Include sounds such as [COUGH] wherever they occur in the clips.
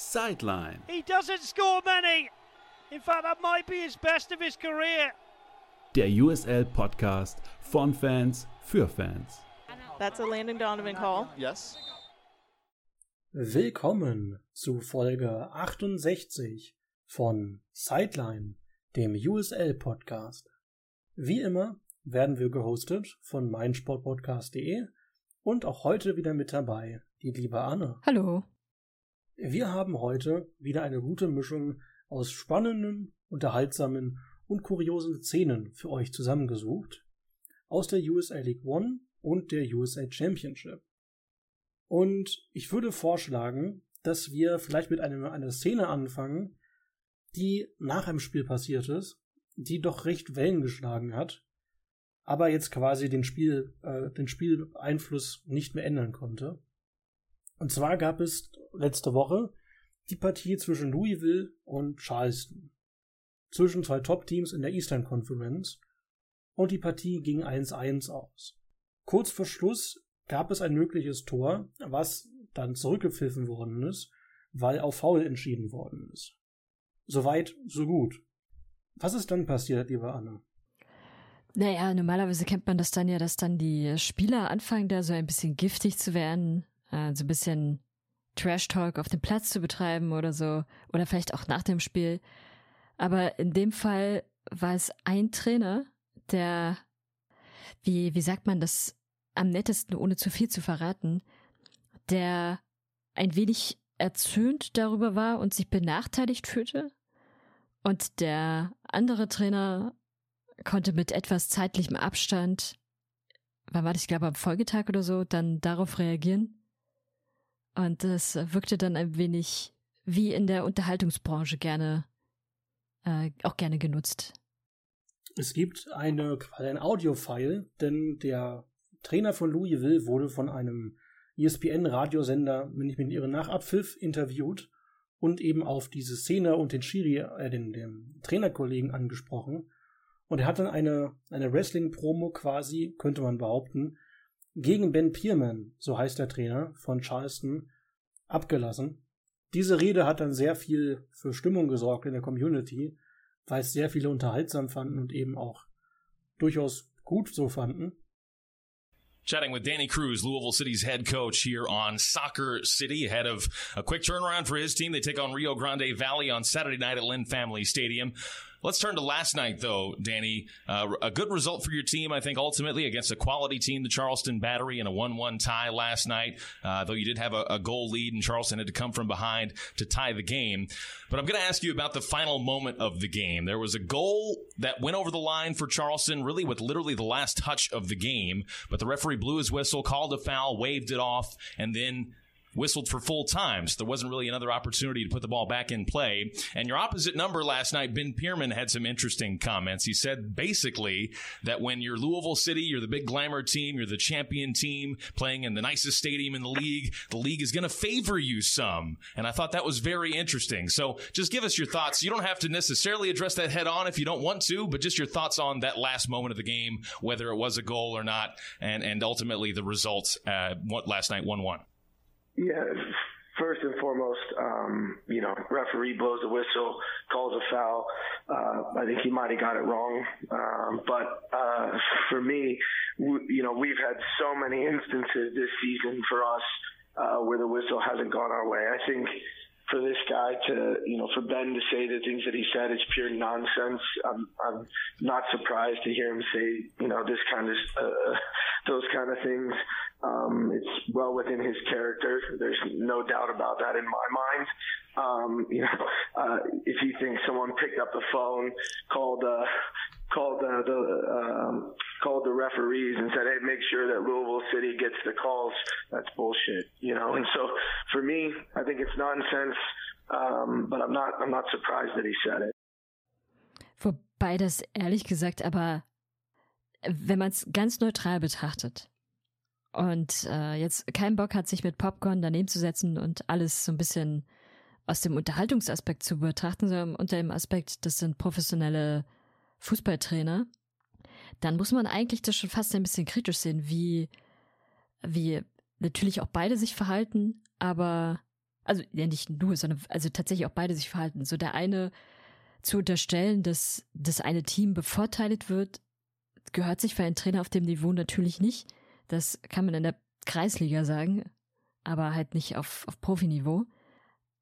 Sideline. He doesn't score many. In fact, that might be his best of his career. Der USL Podcast von Fans für Fans. That's a Landon Donovan call. Yes. Willkommen zu Folge 68 von Sideline, dem USL Podcast. Wie immer werden wir gehostet von meinsportpodcast.de und auch heute wieder mit dabei die liebe Anne. Hallo. Wir haben heute wieder eine gute Mischung aus spannenden, unterhaltsamen und kuriosen Szenen für euch zusammengesucht. Aus der USA League One und der USA Championship. Und ich würde vorschlagen, dass wir vielleicht mit einem, einer Szene anfangen, die nach einem Spiel passiert ist, die doch recht Wellen geschlagen hat, aber jetzt quasi den Spiel, äh, den Spieleinfluss nicht mehr ändern konnte. Und zwar gab es letzte Woche die Partie zwischen Louisville und Charleston. Zwischen zwei Top-Teams in der Eastern Conference. Und die Partie ging 1-1 aus. Kurz vor Schluss gab es ein mögliches Tor, was dann zurückgepfiffen worden ist, weil auf Foul entschieden worden ist. Soweit, so gut. Was ist dann passiert, liebe Anne? Naja, normalerweise kennt man das dann ja, dass dann die Spieler anfangen, da so ein bisschen giftig zu werden, äh, so ein bisschen Trash-Talk auf dem Platz zu betreiben oder so, oder vielleicht auch nach dem Spiel. Aber in dem Fall war es ein Trainer, der, wie, wie sagt man das am nettesten, ohne zu viel zu verraten, der ein wenig erzürnt darüber war und sich benachteiligt fühlte. Und der andere Trainer konnte mit etwas zeitlichem Abstand, wann war das, ich glaube am Folgetag oder so, dann darauf reagieren. Und das wirkte dann ein wenig wie in der Unterhaltungsbranche gerne, äh, auch gerne genutzt. Es gibt eine, ein Audio-File, denn der Trainer von Louisville wurde von einem ESPN-Radiosender, wenn ich mit ihren Nachabpfiff, interviewt und eben auf diese Szene und den Schiri, äh, den, den Trainerkollegen angesprochen. Und er hat dann eine, eine Wrestling-Promo quasi, könnte man behaupten, gegen Ben Pierman, so heißt der Trainer von Charleston, abgelassen. Diese Rede hat dann sehr viel für Stimmung gesorgt in der Community, weil es sehr viele unterhaltsam fanden und eben auch durchaus gut so fanden. Chatting with Danny Cruz, Louisville City's head coach here on Soccer City, ahead of a quick turnaround for his team. They take on Rio Grande Valley on Saturday night at Lynn Family Stadium. Let's turn to last night, though, Danny. Uh, a good result for your team, I think, ultimately against a quality team, the Charleston Battery, in a 1 1 tie last night. Uh, though you did have a, a, goal lead, and Charleston had to come from behind to tie the game. But I'm going to ask you about the final moment of the game. There was a goal that went over the line for Charleston, really with literally the last touch of the game. But the referee blew his whistle, called a foul, waved it off, and then whistled for full time. So there wasn't really another opportunity to put the ball back in play. And your opposite number last night, Ben Pierman, had some interesting comments. He said basically that when you're Louisville City, you're the big glamour team, you're the champion team playing in the nicest stadium in the league, the league is going to favor you some. And I thought that was very interesting. So just give us your thoughts. You don't have to necessarily address that head on if you don't want to, but just your thoughts on that last moment of the game, whether it was a goal or not, and, and ultimately the results uh, last night 1 1. Yeah, first and foremost, um, you know, referee blows a whistle, calls a foul. Uh, I think he might have got it wrong. Um, but uh, for me, w- you know, we've had so many instances this season for us uh, where the whistle hasn't gone our way. I think for this guy to, you know, for Ben to say the things that he said, it's pure nonsense. I'm, I'm not surprised to hear him say, you know, this kind of, uh, those kind of things. Um, it's well within his character. There's no doubt about that in my mind. Um, you know, uh, if you think someone picked up the phone, called, uh, called uh, the um, called the referees and said, "Hey, make sure that Louisville City gets the calls." That's bullshit, you know. And so, for me, I think it's nonsense. Um, but I'm not I'm not surprised that he said it. Wobei das ehrlich gesagt, aber wenn man es ganz neutral betrachtet und äh, jetzt keinen Bock hat, sich mit Popcorn daneben zu setzen und alles so ein bisschen aus dem Unterhaltungsaspekt zu betrachten, sondern unter dem Aspekt, das sind professionelle Fußballtrainer, dann muss man eigentlich das schon fast ein bisschen kritisch sehen, wie, wie natürlich auch beide sich verhalten, aber also ja nicht nur, sondern also tatsächlich auch beide sich verhalten. So der eine zu unterstellen, dass das eine Team bevorteilt wird, gehört sich für einen Trainer auf dem Niveau natürlich nicht. Das kann man in der Kreisliga sagen, aber halt nicht auf, auf Profiniveau.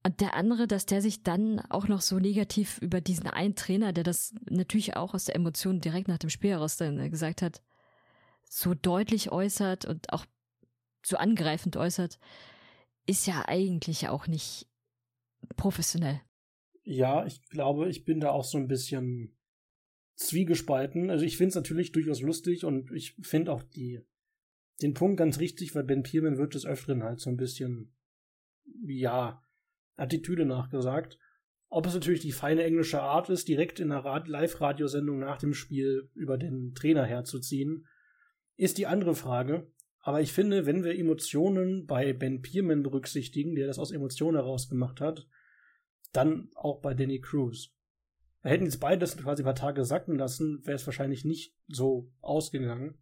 Und der andere, dass der sich dann auch noch so negativ über diesen einen Trainer, der das natürlich auch aus der Emotion direkt nach dem Spiel heraus dann äh, gesagt hat, so deutlich äußert und auch so angreifend äußert, ist ja eigentlich auch nicht professionell. Ja, ich glaube, ich bin da auch so ein bisschen zwiegespalten. Also ich finde es natürlich durchaus lustig und ich finde auch die, den Punkt ganz richtig, weil Ben Pierman wird des Öfteren halt so ein bisschen, ja, Attitüde nachgesagt. Ob es natürlich die feine englische Art ist, direkt in einer Live-Radiosendung nach dem Spiel über den Trainer herzuziehen, ist die andere Frage. Aber ich finde, wenn wir Emotionen bei Ben Pierman berücksichtigen, der das aus Emotionen heraus gemacht hat, dann auch bei Danny Cruz. Wir hätten jetzt beide das quasi ein paar Tage sacken lassen, wäre es wahrscheinlich nicht so ausgegangen.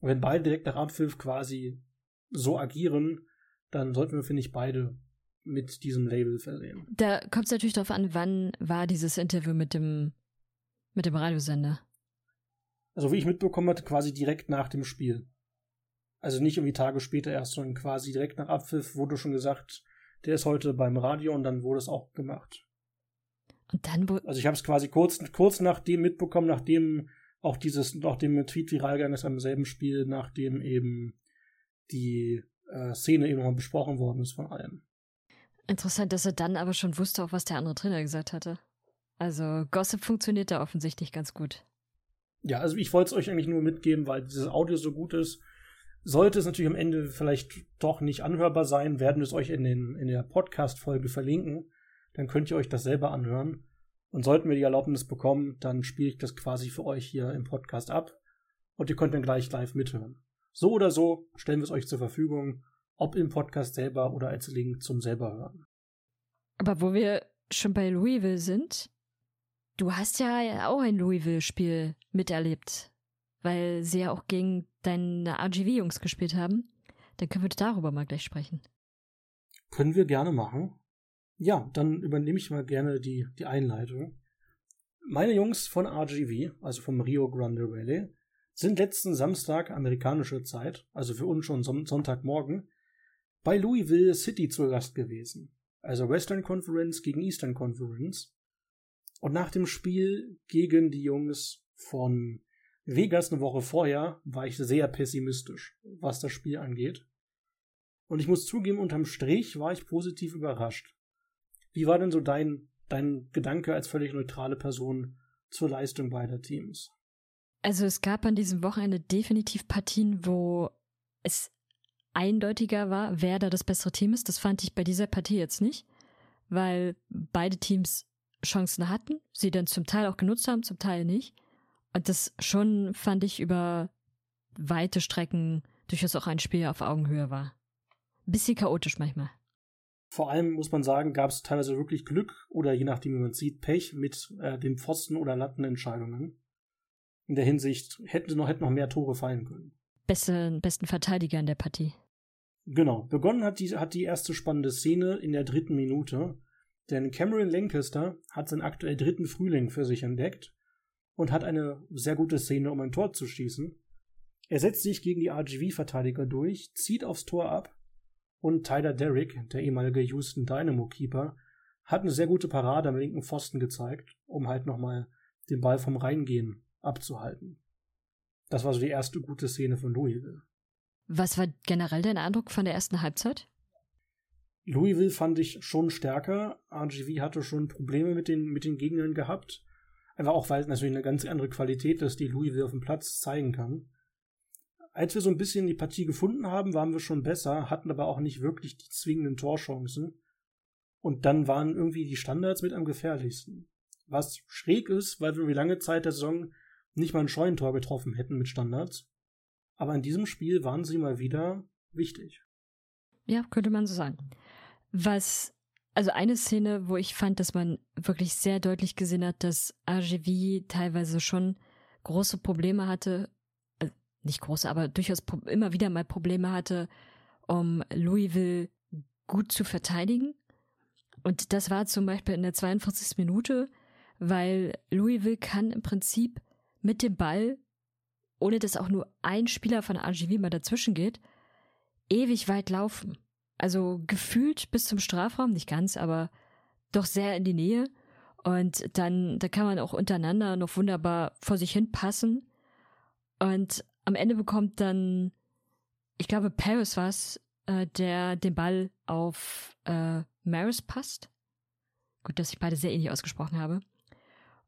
Wenn beide direkt nach Abpfiff quasi so agieren, dann sollten wir, finde ich, beide mit diesem Label versehen. Da kommt es natürlich darauf an, wann war dieses Interview mit dem, mit dem Radiosender? Also wie ich mitbekommen hatte, quasi direkt nach dem Spiel. Also nicht irgendwie Tage später erst, sondern quasi direkt nach Abpfiff wurde schon gesagt, der ist heute beim Radio und dann wurde es auch gemacht. Und dann. Also ich habe es quasi kurz, kurz nach dem mitbekommen, nachdem auch dieses, nachdem Tweet viral gegangen ist am selben Spiel, nachdem eben die äh, Szene eben noch besprochen worden ist von allen. Interessant, dass er dann aber schon wusste, auch was der andere Trainer gesagt hatte. Also Gossip funktioniert da offensichtlich ganz gut. Ja, also ich wollte es euch eigentlich nur mitgeben, weil dieses Audio so gut ist. Sollte es natürlich am Ende vielleicht doch nicht anhörbar sein, werden wir es euch in, den, in der Podcast-Folge verlinken. Dann könnt ihr euch das selber anhören. Und sollten wir die Erlaubnis bekommen, dann spiele ich das quasi für euch hier im Podcast ab. Und ihr könnt dann gleich live mithören. So oder so stellen wir es euch zur Verfügung ob im Podcast selber oder als Link zum selber hören. Aber wo wir schon bei Louisville sind, du hast ja auch ein Louisville-Spiel miterlebt, weil sie ja auch gegen deine RGV-Jungs gespielt haben. Dann können wir darüber mal gleich sprechen. Können wir gerne machen. Ja, dann übernehme ich mal gerne die, die Einleitung. Meine Jungs von RGV, also vom Rio Grande Valley, sind letzten Samstag amerikanische Zeit, also für uns schon Sonntagmorgen, bei Louisville City zu Gast gewesen. Also Western Conference gegen Eastern Conference. Und nach dem Spiel gegen die Jungs von Vegas eine Woche vorher war ich sehr pessimistisch, was das Spiel angeht. Und ich muss zugeben, unterm Strich war ich positiv überrascht. Wie war denn so dein, dein Gedanke als völlig neutrale Person zur Leistung beider Teams? Also es gab an diesem Wochenende definitiv Partien, wo es eindeutiger war, wer da das bessere Team ist. Das fand ich bei dieser Partie jetzt nicht, weil beide Teams Chancen hatten, sie dann zum Teil auch genutzt haben, zum Teil nicht. Und das schon fand ich über weite Strecken durchaus auch ein Spiel auf Augenhöhe war. bisschen chaotisch manchmal. Vor allem muss man sagen, gab es teilweise wirklich Glück oder je nachdem, wie man sieht, Pech mit äh, den Pfosten- oder Lattenentscheidungen. In der Hinsicht hätten noch, hätten noch mehr Tore fallen können besten, besten Verteidiger in der Partie. Genau. Begonnen hat die, hat die erste spannende Szene in der dritten Minute. Denn Cameron Lancaster hat seinen aktuell dritten Frühling für sich entdeckt und hat eine sehr gute Szene, um ein Tor zu schießen. Er setzt sich gegen die RGV-Verteidiger durch, zieht aufs Tor ab und Tyler Derrick, der ehemalige Houston Dynamo-Keeper, hat eine sehr gute Parade am linken Pfosten gezeigt, um halt nochmal den Ball vom Reingehen abzuhalten. Das war so die erste gute Szene von Louisville. Was war generell dein Eindruck von der ersten Halbzeit? Louisville fand ich schon stärker. RGV hatte schon Probleme mit den, mit den Gegnern gehabt. Einfach auch, weil es natürlich eine ganz andere Qualität ist, die Louisville auf dem Platz zeigen kann. Als wir so ein bisschen die Partie gefunden haben, waren wir schon besser, hatten aber auch nicht wirklich die zwingenden Torchancen. Und dann waren irgendwie die Standards mit am gefährlichsten. Was schräg ist, weil wir lange Zeit der Saison nicht mal ein Scheunentor getroffen hätten mit Standards. Aber in diesem Spiel waren sie mal wieder wichtig. Ja, könnte man so sagen. Was, also eine Szene, wo ich fand, dass man wirklich sehr deutlich gesehen hat, dass RGV teilweise schon große Probleme hatte, also nicht große, aber durchaus immer wieder mal Probleme hatte, um Louisville gut zu verteidigen. Und das war zum Beispiel in der 42. Minute, weil Louisville kann im Prinzip mit dem Ball, ohne dass auch nur ein Spieler von RGV mal dazwischen geht, ewig weit laufen. Also gefühlt bis zum Strafraum, nicht ganz, aber doch sehr in die Nähe. Und dann, da kann man auch untereinander noch wunderbar vor sich hin passen. Und am Ende bekommt dann, ich glaube, Paris war es, äh, der den Ball auf äh, Maris passt. Gut, dass ich beide sehr ähnlich ausgesprochen habe.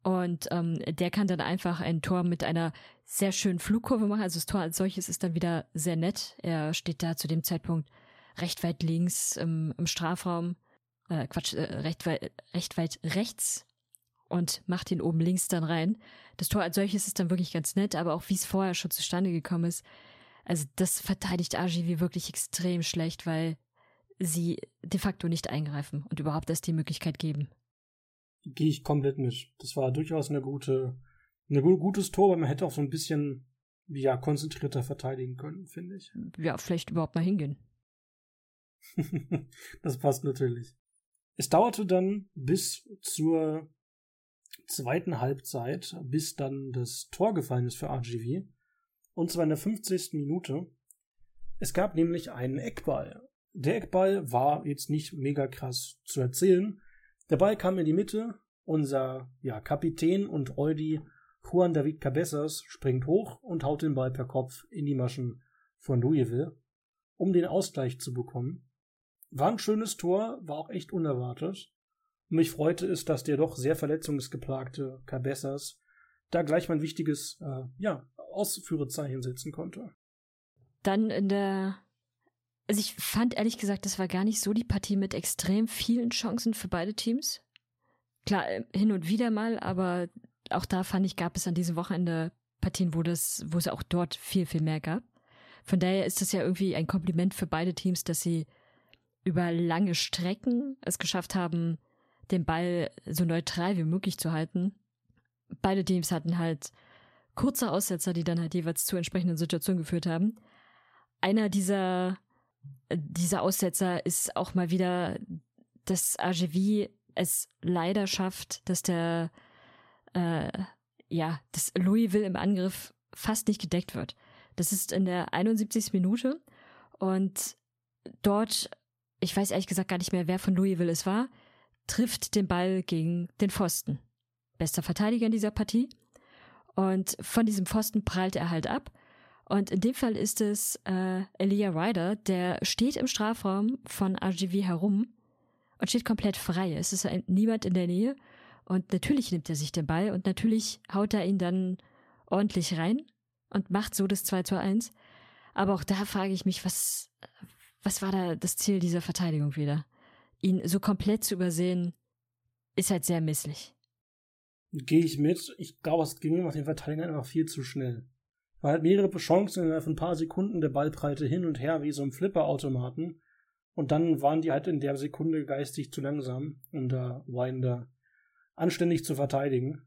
Und ähm, der kann dann einfach ein Tor mit einer sehr schönen Flugkurve machen. Also das Tor als solches ist dann wieder sehr nett. Er steht da zu dem Zeitpunkt recht weit links im, im Strafraum. Äh, Quatsch, äh, recht, weit, recht weit rechts und macht ihn oben links dann rein. Das Tor als solches ist dann wirklich ganz nett, aber auch wie es vorher schon zustande gekommen ist, also das verteidigt RGV wirklich extrem schlecht, weil sie de facto nicht eingreifen und überhaupt erst die Möglichkeit geben. Gehe ich komplett mit. Das war durchaus eine gute, ein gutes Tor, aber man hätte auch so ein bisschen ja, konzentrierter verteidigen können, finde ich. Ja, vielleicht überhaupt mal hingehen. [LAUGHS] das passt natürlich. Es dauerte dann bis zur zweiten Halbzeit, bis dann das Tor gefallen ist für RGV. Und zwar in der 50. Minute. Es gab nämlich einen Eckball. Der Eckball war jetzt nicht mega krass zu erzählen. Der Ball kam in die Mitte. Unser ja, Kapitän und Eudi Juan David Cabezas springt hoch und haut den Ball per Kopf in die Maschen von Louisville, um den Ausgleich zu bekommen. War ein schönes Tor, war auch echt unerwartet. Und mich freute es, dass der doch sehr verletzungsgeplagte Cabezas da gleich mal ein wichtiges äh, ja, Ausführezeichen setzen konnte. Dann in der also ich fand ehrlich gesagt, das war gar nicht so die Partie mit extrem vielen Chancen für beide Teams. Klar, äh, hin und wieder mal, aber auch da fand ich, gab es an diesem Wochenende Partien, wo das, wo es auch dort viel, viel mehr gab. Von daher ist das ja irgendwie ein Kompliment für beide Teams, dass sie über lange Strecken es geschafft haben, den Ball so neutral wie möglich zu halten. Beide Teams hatten halt kurze Aussetzer, die dann halt jeweils zu entsprechenden Situationen geführt haben. Einer dieser, dieser Aussetzer ist auch mal wieder, dass AGV es leider schafft, dass der, äh, ja, dass Louisville im Angriff fast nicht gedeckt wird. Das ist in der 71. Minute und dort ich weiß ehrlich gesagt gar nicht mehr, wer von Louisville es war, trifft den Ball gegen den Pfosten. Bester Verteidiger in dieser Partie. Und von diesem Pfosten prallt er halt ab. Und in dem Fall ist es äh, Elia Ryder, der steht im Strafraum von RGV herum und steht komplett frei. Es ist ein, niemand in der Nähe. Und natürlich nimmt er sich den Ball und natürlich haut er ihn dann ordentlich rein und macht so das 2 zu 1. Aber auch da frage ich mich, was, was war da das Ziel dieser Verteidigung wieder? Ihn so komplett zu übersehen, ist halt sehr misslich. Gehe ich mit. Ich glaube, es ging den Verteidigern einfach viel zu schnell. War halt mehrere Chancen innerhalb von ein paar Sekunden, der Ball prallte hin und her wie so ein Flipperautomaten. Und dann waren die halt in der Sekunde geistig zu langsam, um da Winder anständig zu verteidigen.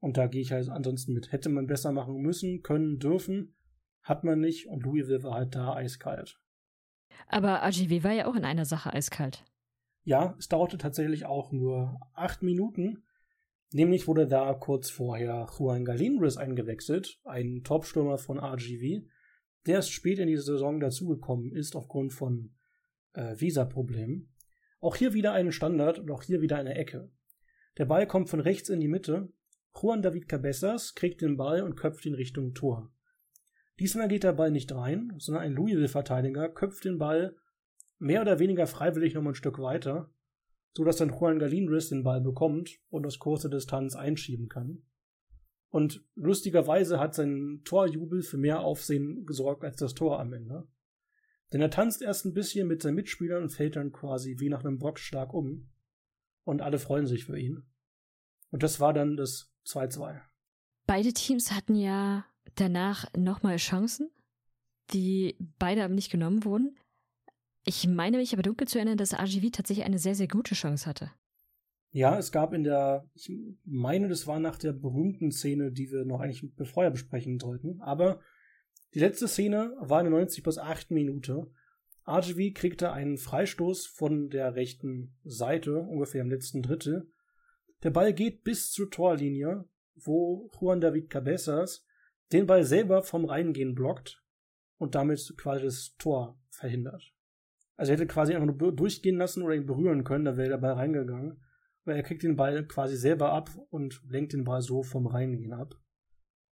Und da gehe ich halt ansonsten mit. Hätte man besser machen müssen, können, dürfen. Hat man nicht. Und Louisville war halt da eiskalt. Aber AGW war ja auch in einer Sache eiskalt. Ja, es dauerte tatsächlich auch nur acht Minuten. Nämlich wurde da kurz vorher Juan Galindres eingewechselt, ein Topstürmer von RGV, der erst spät in die Saison dazugekommen ist aufgrund von äh, Visa-Problemen. Auch hier wieder ein Standard und auch hier wieder eine Ecke. Der Ball kommt von rechts in die Mitte. Juan David Cabezas kriegt den Ball und köpft ihn Richtung Tor. Diesmal geht der Ball nicht rein, sondern ein Louisville-Verteidiger köpft den Ball mehr oder weniger freiwillig noch ein Stück weiter, so dass dann Juan Galinris den Ball bekommt und aus kurzer Distanz einschieben kann. Und lustigerweise hat sein Torjubel für mehr Aufsehen gesorgt als das Tor am Ende. Denn er tanzt erst ein bisschen mit seinen Mitspielern und fällt dann quasi wie nach einem Boxschlag um. Und alle freuen sich für ihn. Und das war dann das 2-2. Beide Teams hatten ja danach nochmal Chancen, die beide aber nicht genommen wurden. Ich meine mich aber dunkel zu erinnern, dass RGV tatsächlich eine sehr, sehr gute Chance hatte. Ja, es gab in der, ich meine, das war nach der berühmten Szene, die wir noch eigentlich vorher besprechen sollten, aber die letzte Szene war in der 90 bis 8 Minute. RGV kriegte einen Freistoß von der rechten Seite, ungefähr im letzten Drittel. Der Ball geht bis zur Torlinie, wo Juan David Cabezas den Ball selber vom Reingehen blockt und damit quasi das Tor verhindert. Also er hätte quasi einfach nur durchgehen lassen oder ihn berühren können, da wäre der Ball reingegangen. Aber er kriegt den Ball quasi selber ab und lenkt den Ball so vom Reingehen ab.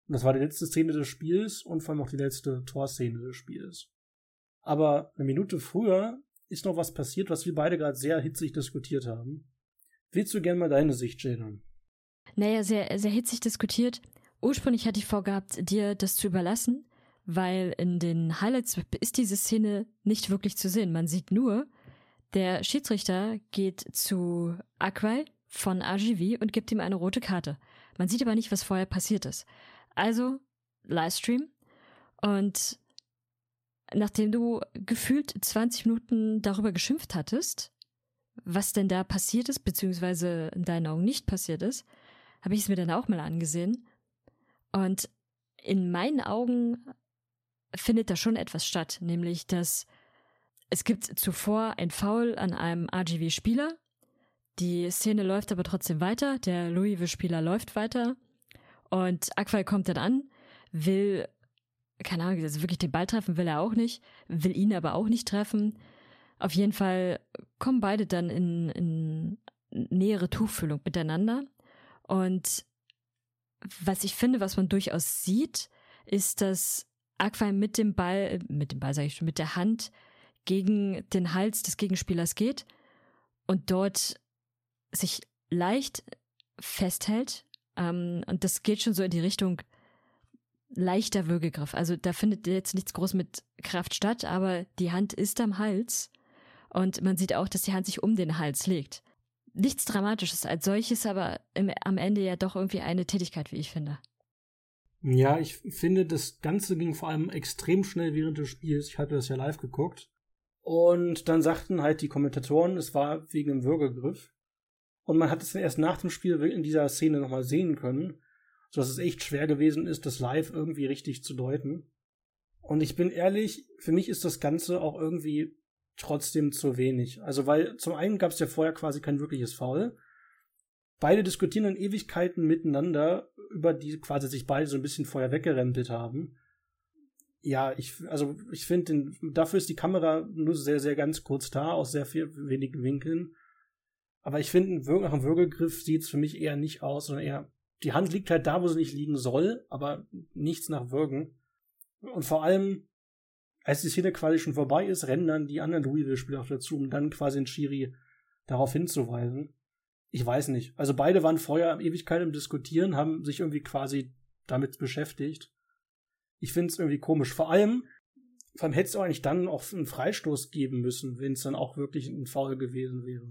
Und das war die letzte Szene des Spiels und vor allem auch die letzte Torszene des Spiels. Aber eine Minute früher ist noch was passiert, was wir beide gerade sehr hitzig diskutiert haben. Willst du gerne mal deine Sicht schildern? Naja, sehr, sehr hitzig diskutiert. Ursprünglich hatte ich vorgehabt, dir das zu überlassen, weil in den Highlights ist diese Szene nicht wirklich zu sehen. Man sieht nur, der Schiedsrichter geht zu Aquai von RGV und gibt ihm eine rote Karte. Man sieht aber nicht, was vorher passiert ist. Also Livestream und nachdem du gefühlt 20 Minuten darüber geschimpft hattest, was denn da passiert ist, beziehungsweise in deinen Augen nicht passiert ist, habe ich es mir dann auch mal angesehen. Und in meinen Augen findet da schon etwas statt, nämlich dass es gibt zuvor ein Foul an einem RGV-Spieler. Die Szene läuft aber trotzdem weiter. Der Louisville-Spieler läuft weiter. Und Aquai kommt dann an, will, keine Ahnung, also wirklich den Ball treffen will er auch nicht, will ihn aber auch nicht treffen. Auf jeden Fall kommen beide dann in, in nähere Tuchfüllung miteinander. Und was ich finde, was man durchaus sieht, ist, dass Aquai mit dem Ball, mit dem Ball sage ich schon, mit der Hand gegen den Hals des Gegenspielers geht und dort sich leicht festhält. Ähm, und das geht schon so in die Richtung leichter Würgegriff. Also da findet jetzt nichts groß mit Kraft statt, aber die Hand ist am Hals und man sieht auch, dass die Hand sich um den Hals legt. Nichts Dramatisches als solches, aber im, am Ende ja doch irgendwie eine Tätigkeit, wie ich finde. Ja, ich finde, das Ganze ging vor allem extrem schnell während des Spiels. Ich hatte das ja live geguckt. Und dann sagten halt die Kommentatoren, es war wegen einem Würgegriff. Und man hat es dann erst nach dem Spiel in dieser Szene nochmal sehen können, sodass es echt schwer gewesen ist, das live irgendwie richtig zu deuten. Und ich bin ehrlich, für mich ist das Ganze auch irgendwie trotzdem zu wenig. Also, weil zum einen gab es ja vorher quasi kein wirkliches Foul. Beide diskutieren in Ewigkeiten miteinander, über die quasi sich beide so ein bisschen vorher weggerempelt haben ja, ich, also ich finde, dafür ist die Kamera nur sehr, sehr ganz kurz da, aus sehr viel wenigen Winkeln. Aber ich finde, nach einem Würgegriff sieht es für mich eher nicht aus, sondern eher, die Hand liegt halt da, wo sie nicht liegen soll, aber nichts nach Würgen. Und vor allem, als die Szene quasi schon vorbei ist, rennen dann die anderen Louisville-Spieler dazu, um dann quasi den Schiri darauf hinzuweisen. Ich weiß nicht. Also beide waren vorher Ewigkeit im Diskutieren, haben sich irgendwie quasi damit beschäftigt. Ich finde es irgendwie komisch. Vor allem, vor allem hätte es auch eigentlich dann auch einen Freistoß geben müssen, wenn es dann auch wirklich ein Foul gewesen wäre.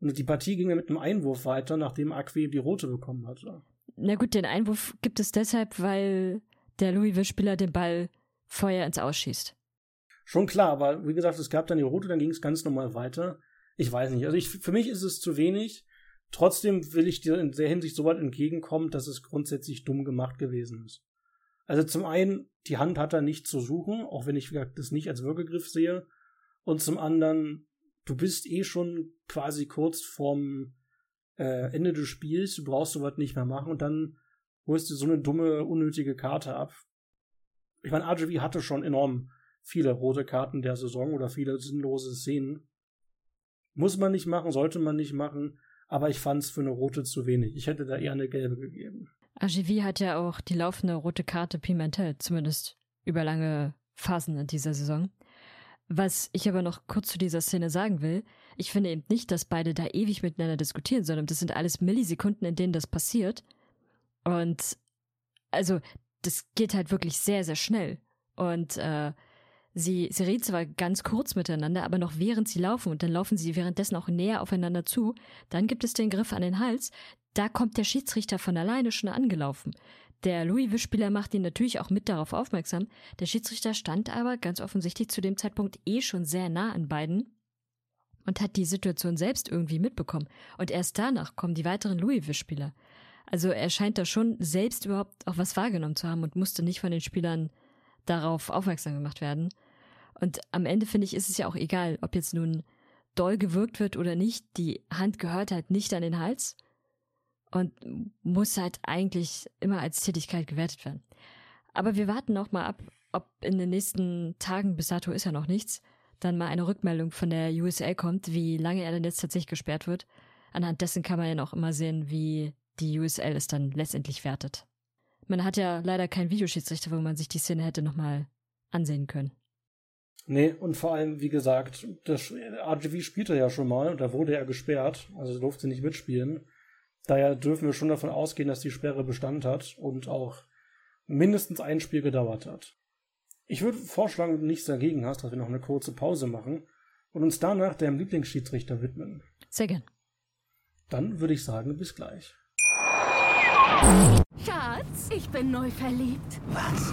Und die Partie ging ja mit einem Einwurf weiter, nachdem Aqui die rote bekommen hatte. Na gut, den Einwurf gibt es deshalb, weil der Louisville-Spieler den Ball vorher ins Ausschießt. Schon klar, aber wie gesagt, es gab dann die rote, dann ging es ganz normal weiter. Ich weiß nicht. Also ich, für mich ist es zu wenig. Trotzdem will ich dir in der Hinsicht so weit entgegenkommen, dass es grundsätzlich dumm gemacht gewesen ist. Also zum einen, die Hand hat er nicht zu suchen, auch wenn ich das nicht als Würgegriff sehe. Und zum anderen, du bist eh schon quasi kurz vorm äh, Ende des Spiels, du brauchst sowas nicht mehr machen und dann holst du so eine dumme, unnötige Karte ab. Ich meine, RGB hatte schon enorm viele rote Karten der Saison oder viele sinnlose Szenen. Muss man nicht machen, sollte man nicht machen, aber ich fand es für eine rote zu wenig. Ich hätte da eher eine gelbe gegeben. AGV hat ja auch die laufende rote Karte Pimentel, zumindest über lange Phasen in dieser Saison. Was ich aber noch kurz zu dieser Szene sagen will, ich finde eben nicht, dass beide da ewig miteinander diskutieren, sondern das sind alles Millisekunden, in denen das passiert. Und also, das geht halt wirklich sehr, sehr schnell. Und äh, sie, sie reden zwar ganz kurz miteinander, aber noch während sie laufen und dann laufen sie währenddessen auch näher aufeinander zu, dann gibt es den Griff an den Hals, da kommt der Schiedsrichter von alleine schon angelaufen. Der Louisville-Spieler macht ihn natürlich auch mit darauf aufmerksam. Der Schiedsrichter stand aber ganz offensichtlich zu dem Zeitpunkt eh schon sehr nah an beiden und hat die Situation selbst irgendwie mitbekommen. Und erst danach kommen die weiteren Louisville-Spieler. Also er scheint da schon selbst überhaupt auch was wahrgenommen zu haben und musste nicht von den Spielern darauf aufmerksam gemacht werden. Und am Ende finde ich, ist es ja auch egal, ob jetzt nun doll gewirkt wird oder nicht. Die Hand gehört halt nicht an den Hals und muss halt eigentlich immer als Tätigkeit gewertet werden. Aber wir warten noch mal ab, ob in den nächsten Tagen, bis dato ist ja noch nichts, dann mal eine Rückmeldung von der USL kommt, wie lange er denn jetzt tatsächlich gesperrt wird. Anhand dessen kann man ja noch immer sehen, wie die USL es dann letztendlich wertet. Man hat ja leider keinen Videoschiedsrichter, wo man sich die Szene hätte nochmal ansehen können. Nee, und vor allem, wie gesagt, das RGV spielte ja schon mal und da wurde er gesperrt, also durfte nicht mitspielen. Daher dürfen wir schon davon ausgehen, dass die Sperre Bestand hat und auch mindestens ein Spiel gedauert hat. Ich würde vorschlagen, wenn du nichts dagegen hast, dass wir noch eine kurze Pause machen und uns danach deinem Lieblingsschiedsrichter widmen. Sehr gern. Dann würde ich sagen, bis gleich. Schatz, ich bin neu verliebt. Was?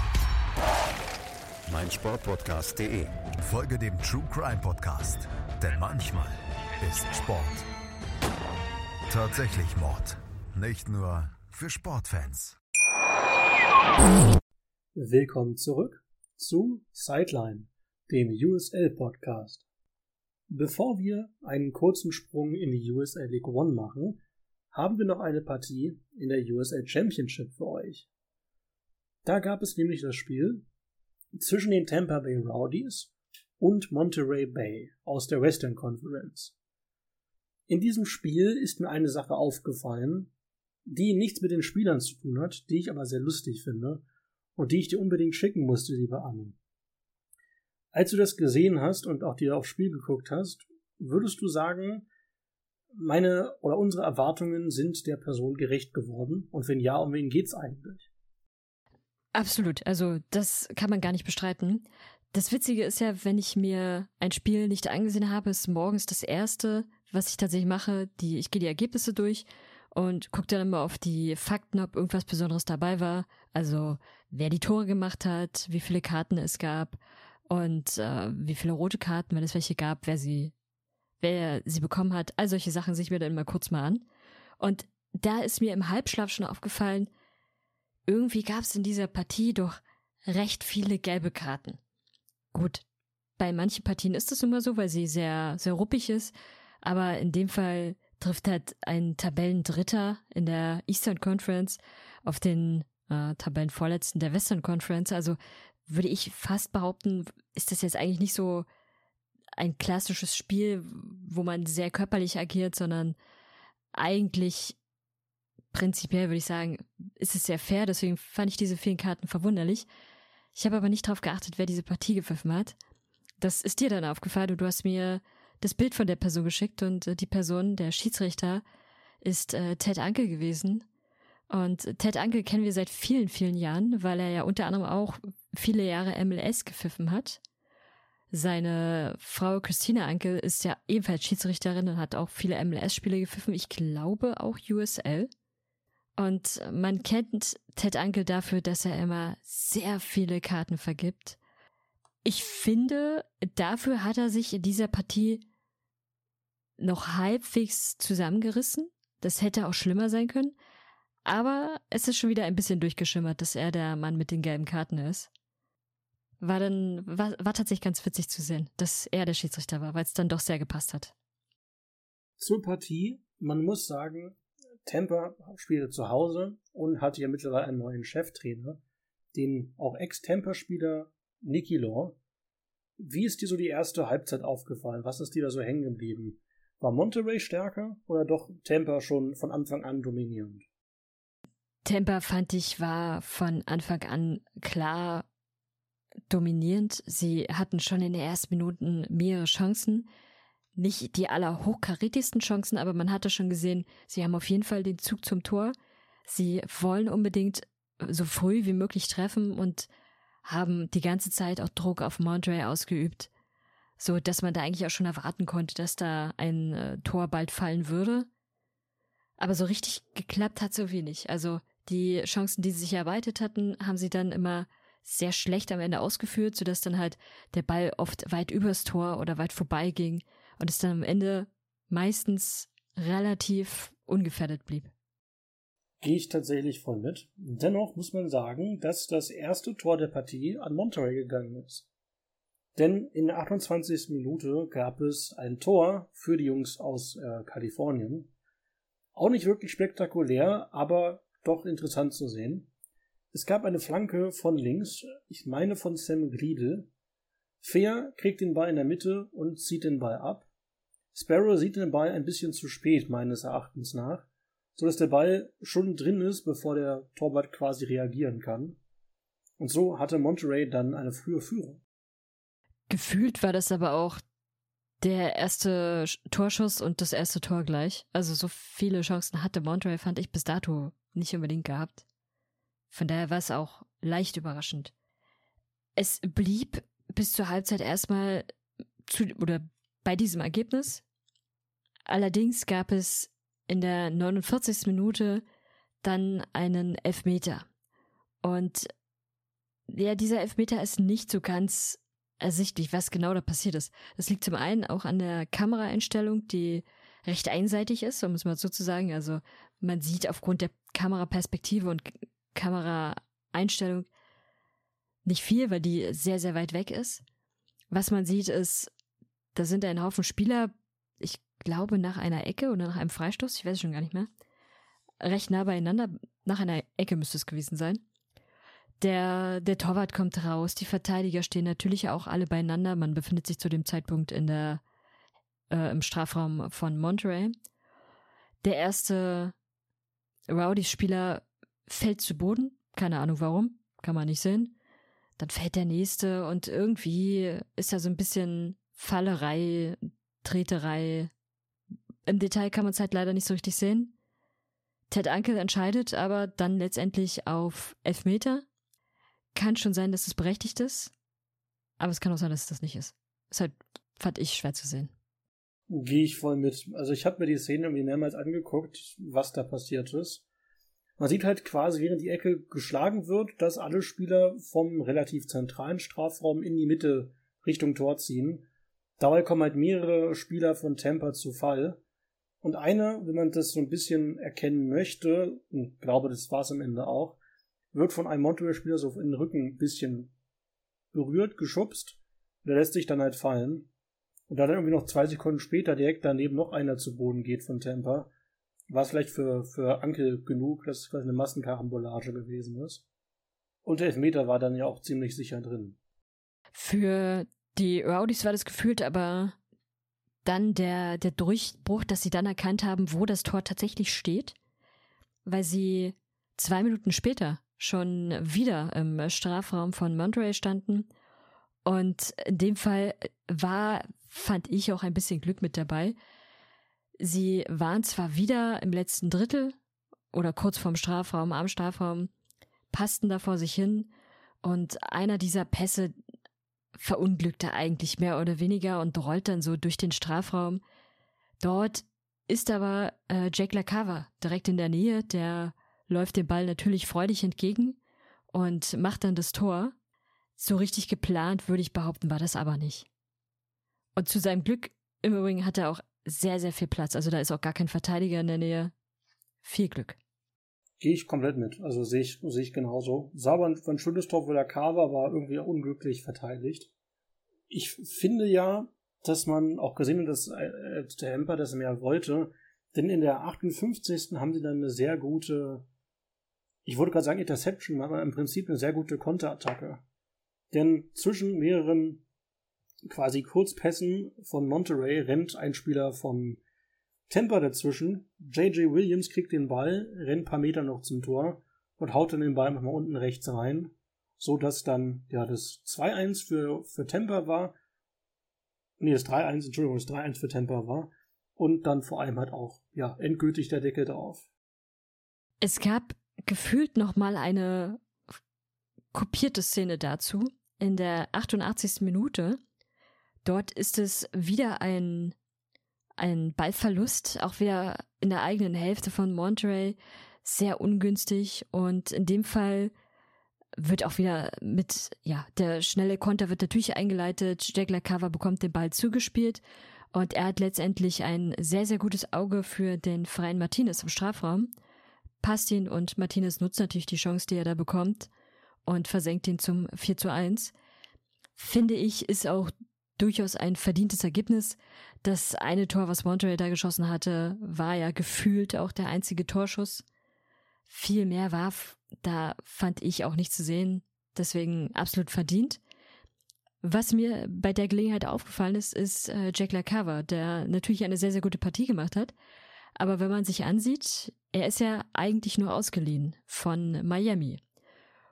meinsportpodcast.de. Folge dem True Crime Podcast, denn manchmal ist Sport tatsächlich Mord. Nicht nur für Sportfans. Willkommen zurück zu Sideline, dem USL Podcast. Bevor wir einen kurzen Sprung in die USL League One machen, haben wir noch eine Partie in der USL Championship für euch. Da gab es nämlich das Spiel zwischen den Tampa Bay Rowdies und Monterey Bay aus der Western Conference. In diesem Spiel ist mir eine Sache aufgefallen, die nichts mit den Spielern zu tun hat, die ich aber sehr lustig finde und die ich dir unbedingt schicken musste, liebe Anne. Als du das gesehen hast und auch dir aufs Spiel geguckt hast, würdest du sagen, meine oder unsere Erwartungen sind der Person gerecht geworden? Und wenn ja, um wen geht's eigentlich? Absolut. Also, das kann man gar nicht bestreiten. Das Witzige ist ja, wenn ich mir ein Spiel nicht angesehen habe, ist morgens das erste, was ich tatsächlich mache. Die, ich gehe die Ergebnisse durch und gucke dann immer auf die Fakten, ob irgendwas Besonderes dabei war. Also, wer die Tore gemacht hat, wie viele Karten es gab und äh, wie viele rote Karten, wenn es welche gab, wer sie wer sie bekommen hat. All solche Sachen sehe ich mir dann mal kurz mal an. Und da ist mir im Halbschlaf schon aufgefallen, irgendwie gab es in dieser Partie doch recht viele gelbe Karten. Gut, bei manchen Partien ist das immer so, weil sie sehr, sehr ruppig ist. Aber in dem Fall trifft halt ein Tabellendritter in der Eastern Conference auf den äh, Tabellenvorletzten der Western Conference. Also würde ich fast behaupten, ist das jetzt eigentlich nicht so ein klassisches Spiel, wo man sehr körperlich agiert, sondern eigentlich prinzipiell würde ich sagen, ist es sehr fair, deswegen fand ich diese vielen Karten verwunderlich. Ich habe aber nicht darauf geachtet, wer diese Partie gepfiffen hat. Das ist dir dann aufgefallen und du hast mir das Bild von der Person geschickt und äh, die Person, der Schiedsrichter, ist äh, Ted Anke gewesen. Und Ted Anke kennen wir seit vielen, vielen Jahren, weil er ja unter anderem auch viele Jahre MLS gepfiffen hat. Seine Frau Christina Ankel ist ja ebenfalls Schiedsrichterin und hat auch viele MLS-Spiele gepfiffen. Ich glaube auch USL. Und man kennt Ted Ankel dafür, dass er immer sehr viele Karten vergibt. Ich finde, dafür hat er sich in dieser Partie noch halbwegs zusammengerissen. Das hätte auch schlimmer sein können. Aber es ist schon wieder ein bisschen durchgeschimmert, dass er der Mann mit den gelben Karten ist war dann, war, war tatsächlich ganz witzig zu sehen, dass er der Schiedsrichter war, weil es dann doch sehr gepasst hat. Zur Partie, man muss sagen, Tampa spielte zu Hause und hatte ja mittlerweile einen neuen Cheftrainer, den auch Ex-Tampa-Spieler Nicky Law. Wie ist dir so die erste Halbzeit aufgefallen? Was ist dir da so hängen geblieben? War Monterey stärker oder doch Tampa schon von Anfang an dominierend? Tampa fand ich war von Anfang an klar dominierend. Sie hatten schon in den ersten Minuten mehrere Chancen. Nicht die allerhochkarätigsten Chancen, aber man hatte schon gesehen, sie haben auf jeden Fall den Zug zum Tor. Sie wollen unbedingt so früh wie möglich treffen und haben die ganze Zeit auch Druck auf Monterey ausgeübt. so dass man da eigentlich auch schon erwarten konnte, dass da ein äh, Tor bald fallen würde. Aber so richtig geklappt hat so wenig. Also die Chancen, die sie sich erarbeitet hatten, haben sie dann immer sehr schlecht am Ende ausgeführt, sodass dann halt der Ball oft weit übers Tor oder weit vorbei ging und es dann am Ende meistens relativ ungefährdet blieb. Gehe ich tatsächlich voll mit. Dennoch muss man sagen, dass das erste Tor der Partie an Monterey gegangen ist. Denn in der 28. Minute gab es ein Tor für die Jungs aus äh, Kalifornien. Auch nicht wirklich spektakulär, aber doch interessant zu sehen. Es gab eine Flanke von links, ich meine von Sam Griedel. Fair kriegt den Ball in der Mitte und zieht den Ball ab. Sparrow sieht den Ball ein bisschen zu spät, meines Erachtens nach, so dass der Ball schon drin ist, bevor der Torwart quasi reagieren kann. Und so hatte Monterey dann eine frühe Führung. Gefühlt war das aber auch der erste Torschuss und das erste Tor gleich. Also so viele Chancen hatte Monterey, fand ich bis dato nicht unbedingt gehabt. Von daher war es auch leicht überraschend. Es blieb bis zur Halbzeit erstmal zu, oder bei diesem Ergebnis. Allerdings gab es in der 49. Minute dann einen Elfmeter. Und ja, dieser Elfmeter ist nicht so ganz ersichtlich, was genau da passiert ist. Das liegt zum einen auch an der Kameraeinstellung, die recht einseitig ist, um es mal so zu sagen. Also man sieht aufgrund der Kameraperspektive und Kameraeinstellung nicht viel, weil die sehr, sehr weit weg ist. Was man sieht, ist da sind ein Haufen Spieler, ich glaube nach einer Ecke oder nach einem Freistoß, ich weiß schon gar nicht mehr, recht nah beieinander, nach einer Ecke müsste es gewesen sein. Der, der Torwart kommt raus, die Verteidiger stehen natürlich auch alle beieinander. Man befindet sich zu dem Zeitpunkt in der, äh, im Strafraum von Monterey. Der erste Rowdy-Spieler fällt zu Boden, keine Ahnung warum, kann man nicht sehen. Dann fällt der nächste und irgendwie ist da so ein bisschen Fallerei, Treterei. Im Detail kann man es halt leider nicht so richtig sehen. Ted Ankel entscheidet aber dann letztendlich auf Elfmeter. Kann schon sein, dass es berechtigt ist, aber es kann auch sein, dass es das nicht ist. Ist halt, fand ich schwer zu sehen. Gehe ich voll mit. Also ich habe mir die Szene irgendwie mehrmals angeguckt, was da passiert ist. Man sieht halt quasi, während die Ecke geschlagen wird, dass alle Spieler vom relativ zentralen Strafraum in die Mitte Richtung Tor ziehen. Dabei kommen halt mehrere Spieler von Tampa zu Fall. Und einer, wenn man das so ein bisschen erkennen möchte, und glaube, das war es am Ende auch, wird von einem Monterey-Spieler so in den Rücken ein bisschen berührt, geschubst. Und der lässt sich dann halt fallen. Und da dann irgendwie noch zwei Sekunden später direkt daneben noch einer zu Boden geht von Tampa, war es vielleicht für, für Ankel genug, dass es quasi eine Massenkarambolage gewesen ist. Und der Elfmeter war dann ja auch ziemlich sicher drin. Für die Rowdies war das gefühlt aber dann der, der Durchbruch, dass sie dann erkannt haben, wo das Tor tatsächlich steht, weil sie zwei Minuten später schon wieder im Strafraum von Monterey standen. Und in dem Fall war, fand ich auch ein bisschen Glück mit dabei. Sie waren zwar wieder im letzten Drittel oder kurz vorm Strafraum, am Strafraum, passten da vor sich hin und einer dieser Pässe, verunglückt er eigentlich mehr oder weniger und rollt dann so durch den Strafraum. Dort ist aber äh, Jake LaCava direkt in der Nähe, der läuft dem Ball natürlich freudig entgegen und macht dann das Tor. So richtig geplant, würde ich behaupten, war das aber nicht. Und zu seinem Glück im Übrigen hat er auch sehr, sehr viel Platz. Also da ist auch gar kein Verteidiger in der Nähe. Viel Glück. Gehe ich komplett mit. Also sehe ich, sehe ich genauso. Sauber ein schönes Tor für der Carver war irgendwie unglücklich verteidigt. Ich finde ja, dass man auch gesehen hat, dass äh, der Emper das mehr wollte. Denn in der 58. haben sie dann eine sehr gute, ich wollte gerade sagen Interception, aber im Prinzip eine sehr gute Konterattacke. Denn zwischen mehreren quasi Kurzpässen von Monterey rennt ein Spieler von Temper dazwischen. JJ Williams kriegt den Ball, rennt ein paar Meter noch zum Tor und haut dann den Ball nochmal unten rechts rein, so dass dann ja das 2-1 für, für Temper war. Nee, das 3-1, Entschuldigung, das 3-1 für Temper war. Und dann vor allem halt auch, ja, endgültig der Deckel drauf. Es gab gefühlt nochmal eine kopierte Szene dazu. In der 88. Minute Dort ist es wieder ein, ein Ballverlust, auch wieder in der eigenen Hälfte von Monterey, sehr ungünstig und in dem Fall wird auch wieder mit, ja, der schnelle Konter wird natürlich eingeleitet, Jack LaCava bekommt den Ball zugespielt und er hat letztendlich ein sehr, sehr gutes Auge für den freien Martinez im Strafraum, passt ihn und Martinez nutzt natürlich die Chance, die er da bekommt und versenkt ihn zum 4 zu 1. Finde ich, ist auch durchaus ein verdientes Ergebnis. Das eine Tor, was Monterey da geschossen hatte, war ja gefühlt auch der einzige Torschuss. Viel mehr war da fand ich auch nicht zu sehen. Deswegen absolut verdient. Was mir bei der Gelegenheit aufgefallen ist, ist äh, Jack LaCava, der natürlich eine sehr, sehr gute Partie gemacht hat. Aber wenn man sich ansieht, er ist ja eigentlich nur ausgeliehen von Miami.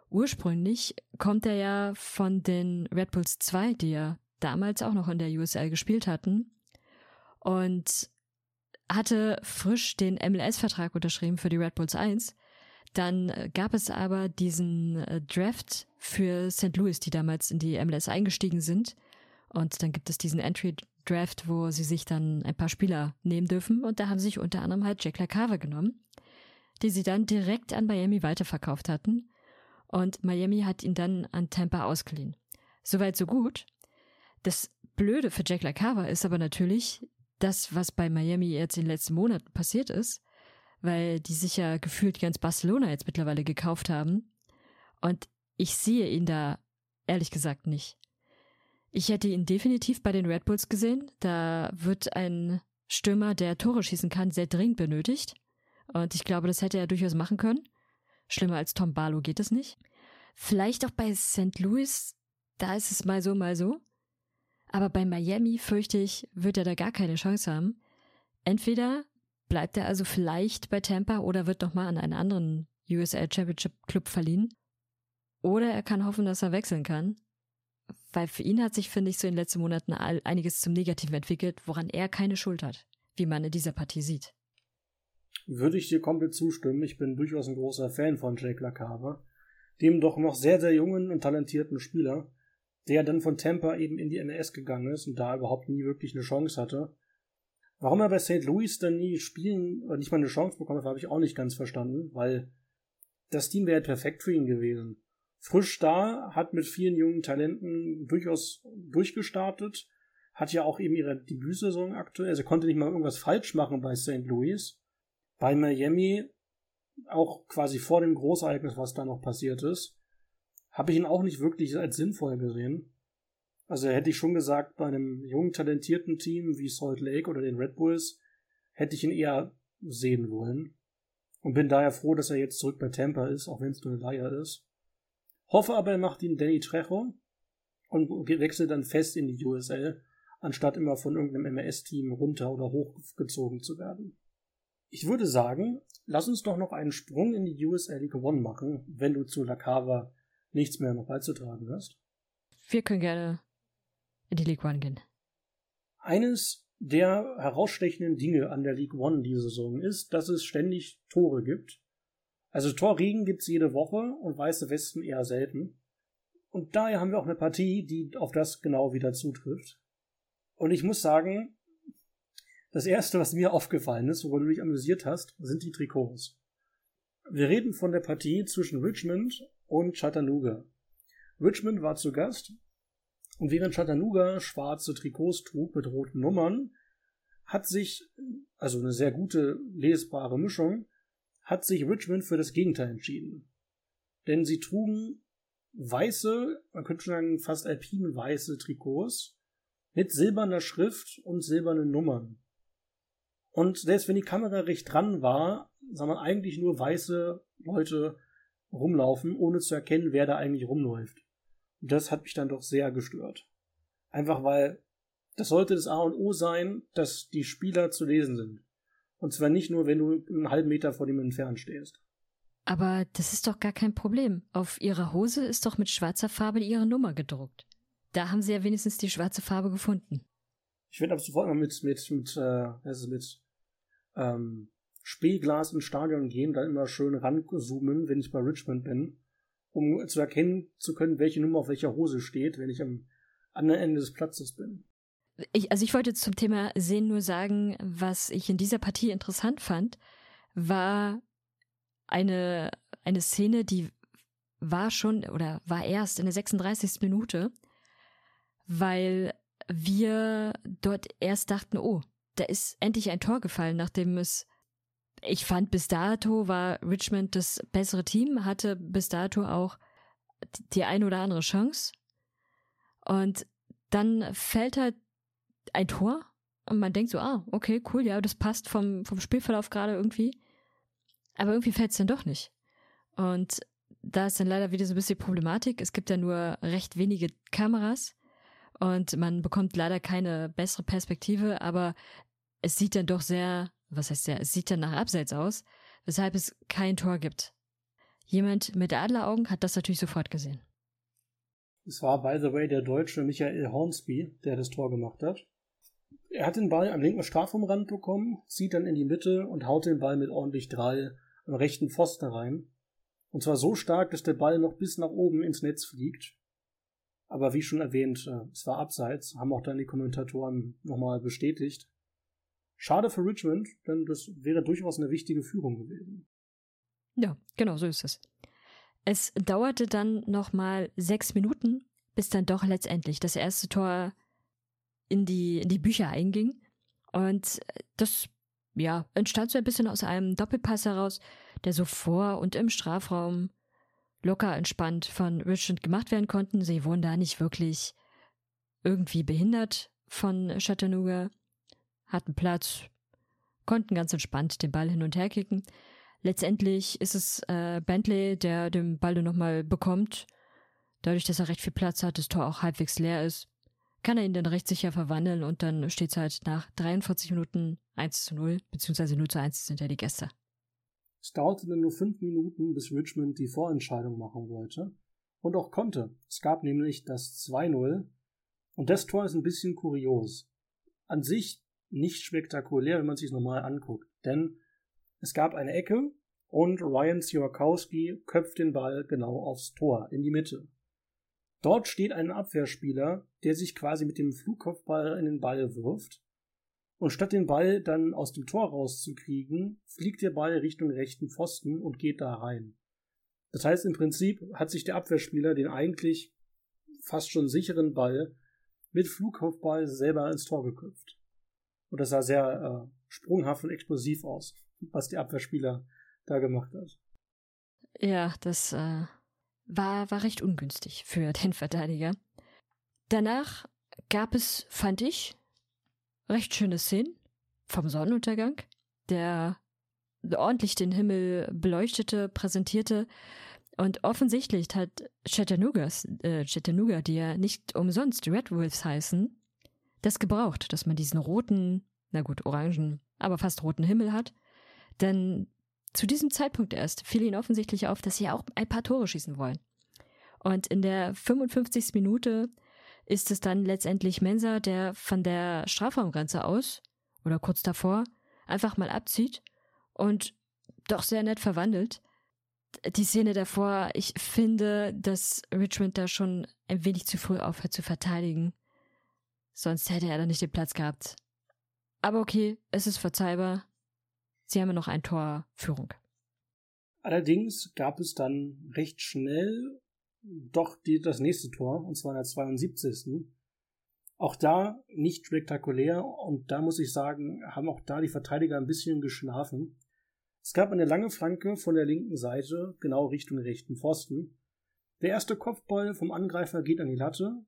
Ursprünglich kommt er ja von den Red Bulls 2, die ja damals auch noch in der USL gespielt hatten. Und hatte frisch den MLS-Vertrag unterschrieben für die Red Bulls 1. Dann äh, gab es aber diesen äh, Draft für St. Louis, die damals in die MLS eingestiegen sind. Und dann gibt es diesen Entry Draft, wo sie sich dann ein paar Spieler nehmen dürfen. Und da haben sie sich unter anderem halt Jack LaCave genommen, die sie dann direkt an Miami weiterverkauft hatten. Und Miami hat ihn dann an Tampa ausgeliehen. Soweit so gut. Das Blöde für Jack LaCava ist aber natürlich das, was bei Miami jetzt in den letzten Monaten passiert ist weil die sich ja gefühlt ganz Barcelona jetzt mittlerweile gekauft haben. Und ich sehe ihn da ehrlich gesagt nicht. Ich hätte ihn definitiv bei den Red Bulls gesehen. Da wird ein Stürmer, der Tore schießen kann, sehr dringend benötigt. Und ich glaube, das hätte er durchaus machen können. Schlimmer als Tom Barlow geht es nicht. Vielleicht auch bei St. Louis, da ist es mal so, mal so. Aber bei Miami, fürchte ich, wird er da gar keine Chance haben. Entweder Bleibt er also vielleicht bei Tampa oder wird nochmal an einen anderen USL Championship Club verliehen? Oder er kann hoffen, dass er wechseln kann. Weil für ihn hat sich, finde ich, so in den letzten Monaten einiges zum Negativen entwickelt, woran er keine Schuld hat, wie man in dieser Partie sieht. Würde ich dir komplett zustimmen. Ich bin durchaus ein großer Fan von Jake LaCava, dem doch noch sehr, sehr jungen und talentierten Spieler, der dann von Tampa eben in die MLS gegangen ist und da überhaupt nie wirklich eine Chance hatte Warum er bei St. Louis dann nie spielen oder nicht mal eine Chance bekommen hat, habe ich auch nicht ganz verstanden, weil das Team wäre perfekt für ihn gewesen. Frisch da, hat mit vielen jungen Talenten durchaus durchgestartet, hat ja auch eben ihre Debütsaison aktuell, also konnte nicht mal irgendwas falsch machen bei St. Louis. Bei Miami, auch quasi vor dem Großereignis, was da noch passiert ist, habe ich ihn auch nicht wirklich als sinnvoll gesehen. Also hätte ich schon gesagt, bei einem jungen, talentierten Team wie Salt Lake oder den Red Bulls hätte ich ihn eher sehen wollen. Und bin daher froh, dass er jetzt zurück bei Tampa ist, auch wenn es nur eine Leier ist. Hoffe aber, er macht ihn Danny Trejo und wechselt dann fest in die USL, anstatt immer von irgendeinem MLS-Team runter oder hochgezogen zu werden. Ich würde sagen, lass uns doch noch einen Sprung in die USL League One machen, wenn du zu La Cava nichts mehr noch beizutragen hast. Wir können gerne in die League One gehen. Eines der herausstechenden Dinge an der League One diese Saison ist, dass es ständig Tore gibt. Also Torregen gibt's jede Woche und weiße Westen eher selten. Und daher haben wir auch eine Partie, die auf das genau wieder zutrifft. Und ich muss sagen, das erste, was mir aufgefallen ist, worüber du dich amüsiert hast, sind die Trikots. Wir reden von der Partie zwischen Richmond und Chattanooga. Richmond war zu Gast und während Chattanooga schwarze Trikots trug mit roten Nummern, hat sich, also eine sehr gute lesbare Mischung, hat sich Richmond für das Gegenteil entschieden. Denn sie trugen weiße, man könnte schon sagen fast alpinweiße Trikots mit silberner Schrift und silbernen Nummern. Und selbst wenn die Kamera recht dran war, sah man eigentlich nur weiße Leute rumlaufen, ohne zu erkennen, wer da eigentlich rumläuft. Und das hat mich dann doch sehr gestört. Einfach weil das sollte das A und O sein, dass die Spieler zu lesen sind. Und zwar nicht nur, wenn du einen halben Meter vor dem entfernt stehst. Aber das ist doch gar kein Problem. Auf ihrer Hose ist doch mit schwarzer Farbe ihre Nummer gedruckt. Da haben sie ja wenigstens die schwarze Farbe gefunden. Ich werde ab sofort mal mit, mit, mit, äh, mit ähm, Spielglas ins Stadion gehen, dann immer schön ranzoomen, wenn ich bei Richmond bin um zu erkennen zu können, welche Nummer auf welcher Hose steht, wenn ich am anderen Ende des Platzes bin. ich, also ich wollte zum Thema Sehen nur sagen, was ich in dieser Partie interessant fand, war eine, eine Szene, die war schon oder war erst in der 36. Minute, weil wir dort erst dachten, oh, da ist endlich ein Tor gefallen, nachdem es, ich fand, bis dato war Richmond das bessere Team, hatte bis dato auch die eine oder andere Chance. Und dann fällt halt ein Tor und man denkt so, ah, okay, cool, ja, das passt vom, vom Spielverlauf gerade irgendwie. Aber irgendwie fällt es dann doch nicht. Und da ist dann leider wieder so ein bisschen Problematik. Es gibt ja nur recht wenige Kameras und man bekommt leider keine bessere Perspektive, aber es sieht dann doch sehr, was heißt sehr, es sieht dann nach Abseits aus, weshalb es kein Tor gibt. Jemand mit Adleraugen hat das natürlich sofort gesehen. Es war, by the way, der Deutsche Michael Hornsby, der das Tor gemacht hat. Er hat den Ball am linken Strafraumrand bekommen, zieht dann in die Mitte und haut den Ball mit ordentlich drei am rechten Pfosten rein. Und zwar so stark, dass der Ball noch bis nach oben ins Netz fliegt. Aber wie schon erwähnt, äh, es war abseits, haben auch dann die Kommentatoren nochmal bestätigt. Schade für Richmond, denn das wäre durchaus eine wichtige Führung gewesen. Ja, genau, so ist es. Es dauerte dann nochmal sechs Minuten, bis dann doch letztendlich das erste Tor in die, in die Bücher einging. Und das, ja, entstand so ein bisschen aus einem Doppelpass heraus, der so vor und im Strafraum locker entspannt von Richard gemacht werden konnten. Sie wurden da nicht wirklich irgendwie behindert von Chattanooga, hatten Platz, konnten ganz entspannt den Ball hin und her kicken. Letztendlich ist es äh, Bentley, der den Ball nochmal bekommt. Dadurch, dass er recht viel Platz hat, das Tor auch halbwegs leer ist, kann er ihn dann recht sicher verwandeln und dann steht es halt nach 43 Minuten 1 zu 0, beziehungsweise 0 zu 1 sind ja die Gäste. Es dauerte dann nur fünf Minuten, bis Richmond die Vorentscheidung machen wollte. Und auch konnte. Es gab nämlich das 2-0. Und das Tor ist ein bisschen kurios. An sich nicht spektakulär, wenn man sich normal anguckt. Denn es gab eine Ecke und Ryan Siorkowski köpft den Ball genau aufs Tor, in die Mitte. Dort steht ein Abwehrspieler, der sich quasi mit dem Flugkopfball in den Ball wirft und statt den Ball dann aus dem Tor rauszukriegen, fliegt der Ball Richtung rechten Pfosten und geht da rein. Das heißt, im Prinzip hat sich der Abwehrspieler den eigentlich fast schon sicheren Ball mit Flugkopfball selber ins Tor geköpft. Und das sah sehr äh, sprunghaft und explosiv aus, was der Abwehrspieler da gemacht hat. Ja, das äh, war, war recht ungünstig für [LAUGHS] den Verteidiger. Danach gab es, fand ich, recht schöne Szenen vom Sonnenuntergang, der ordentlich den Himmel beleuchtete, präsentierte. Und offensichtlich hat Chattanoogas, äh, Chattanooga, die ja nicht umsonst Red Wolves heißen, das gebraucht, dass man diesen roten, na gut, orangen, aber fast roten Himmel hat. Denn zu diesem Zeitpunkt erst fiel ihnen offensichtlich auf, dass sie auch ein paar Tore schießen wollen. Und in der 55. Minute ist es dann letztendlich Mensa, der von der Strafraumgrenze aus oder kurz davor einfach mal abzieht und doch sehr nett verwandelt. Die Szene davor, ich finde, dass Richmond da schon ein wenig zu früh aufhört zu verteidigen. Sonst hätte er da nicht den Platz gehabt. Aber okay, es ist verzeihbar. Sie haben noch ein Tor Führung. Allerdings gab es dann recht schnell doch die, das nächste Tor, und zwar in der 72. Auch da nicht spektakulär und da muss ich sagen, haben auch da die Verteidiger ein bisschen geschlafen. Es gab eine lange Flanke von der linken Seite, genau Richtung rechten Pfosten. Der erste Kopfball vom Angreifer geht an die Latte.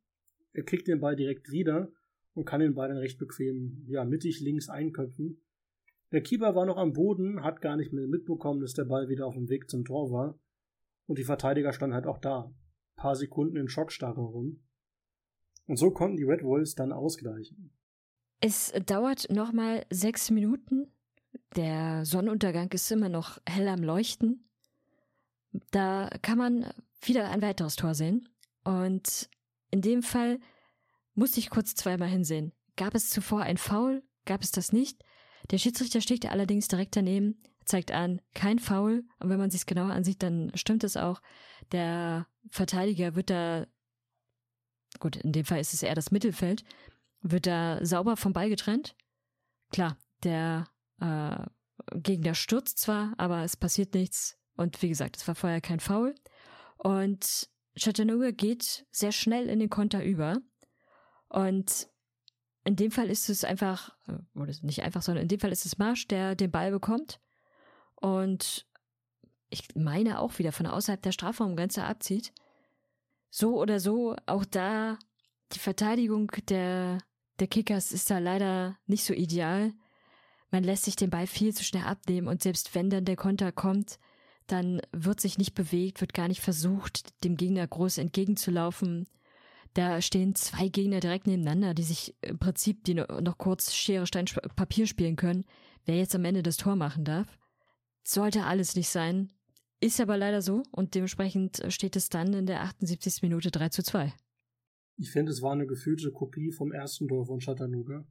Er kriegt den Ball direkt wieder und kann den Ball dann recht bequem, ja, mittig links einköpfen. Der Keeper war noch am Boden, hat gar nicht mehr mitbekommen, dass der Ball wieder auf dem Weg zum Tor war. Und die Verteidiger standen halt auch da paar Sekunden in Schockstarre rum. Und so konnten die Red Wolves dann ausgleichen. Es dauert nochmal sechs Minuten. Der Sonnenuntergang ist immer noch hell am Leuchten. Da kann man wieder ein weiteres Tor sehen. Und in dem Fall musste ich kurz zweimal hinsehen. Gab es zuvor ein Foul? Gab es das nicht? Der Schiedsrichter steht allerdings direkt daneben, zeigt an, kein Foul. Und wenn man sich genauer ansieht, dann stimmt es auch. Der Verteidiger wird da, gut, in dem Fall ist es eher das Mittelfeld, wird da sauber vom Ball getrennt. Klar, der äh, Gegner stürzt zwar, aber es passiert nichts. Und wie gesagt, es war vorher kein Foul. Und Chattanooga geht sehr schnell in den Konter über. Und in dem Fall ist es einfach, äh, oder nicht einfach, sondern in dem Fall ist es Marsch, der den Ball bekommt. Und ich meine auch wieder von außerhalb der Strafraumgrenze abzieht. So oder so, auch da die Verteidigung der, der Kickers ist da leider nicht so ideal. Man lässt sich den Ball viel zu schnell abnehmen und selbst wenn dann der Konter kommt, dann wird sich nicht bewegt, wird gar nicht versucht, dem Gegner groß entgegenzulaufen. Da stehen zwei Gegner direkt nebeneinander, die sich im Prinzip die noch kurz Schere, Stein, Papier spielen können, wer jetzt am Ende das Tor machen darf. Sollte alles nicht sein. Ist aber leider so und dementsprechend steht es dann in der 78. Minute 3 zu 2. Ich finde, es war eine gefühlte Kopie vom ersten Tor von Chattanooga.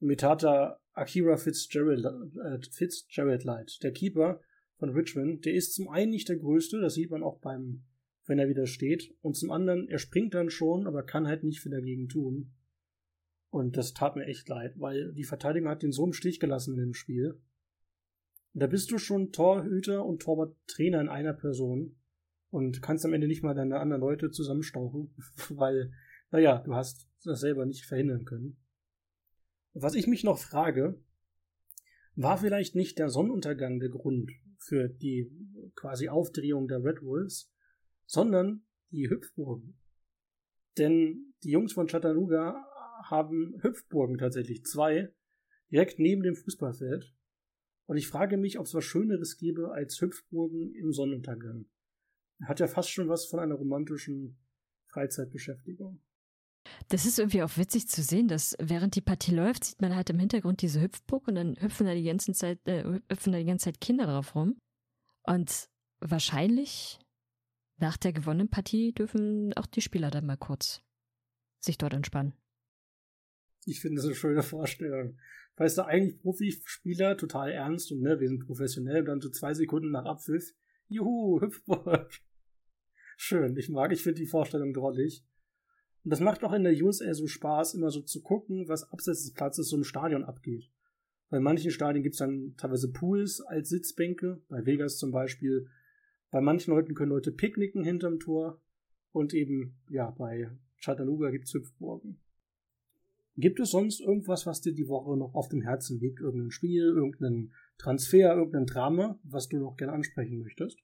Mit da Akira Fitzgerald, äh, Fitzgerald Light, der Keeper von Richmond, der ist zum einen nicht der größte, das sieht man auch beim, wenn er wieder steht, und zum anderen, er springt dann schon, aber kann halt nicht viel dagegen tun. Und das tat mir echt leid, weil die Verteidigung hat den so im Stich gelassen in dem Spiel. Da bist du schon Torhüter und Torwarttrainer in einer Person und kannst am Ende nicht mal deine anderen Leute zusammenstauchen, [LAUGHS] weil, naja, du hast das selber nicht verhindern können. Was ich mich noch frage, war vielleicht nicht der Sonnenuntergang der Grund für die quasi Aufdrehung der Red Wolves, sondern die Hüpfburgen. Denn die Jungs von Chattanooga haben Hüpfburgen tatsächlich zwei, direkt neben dem Fußballfeld. Und ich frage mich, ob es was Schöneres gäbe als Hüpfburgen im Sonnenuntergang. Hat ja fast schon was von einer romantischen Freizeitbeschäftigung. Das ist irgendwie auch witzig zu sehen, dass während die Partie läuft, sieht man halt im Hintergrund diese Hüpfburg und dann hüpfen da die ganze Zeit, äh, hüpfen da die ganze Zeit Kinder drauf rum. Und wahrscheinlich nach der gewonnenen Partie dürfen auch die Spieler dann mal kurz sich dort entspannen. Ich finde das eine schöne Vorstellung. Weißt du, eigentlich Profispieler total ernst und ne, wir sind professionell und dann so zwei Sekunden nach Abpfiff, juhu, Hüpfburg. Schön, ich mag, ich finde die Vorstellung drollig. Und das macht auch in der USL so Spaß, immer so zu gucken, was abseits des Platzes so im Stadion abgeht. Bei manchen Stadien gibt es dann teilweise Pools als Sitzbänke, bei Vegas zum Beispiel. Bei manchen Leuten können Leute picknicken hinterm Tor. Und eben, ja, bei Chattanooga gibt es Hüpfburgen. Gibt es sonst irgendwas, was dir die Woche noch auf dem Herzen liegt? Irgendein Spiel, irgendein Transfer, irgendein Drama, was du noch gerne ansprechen möchtest?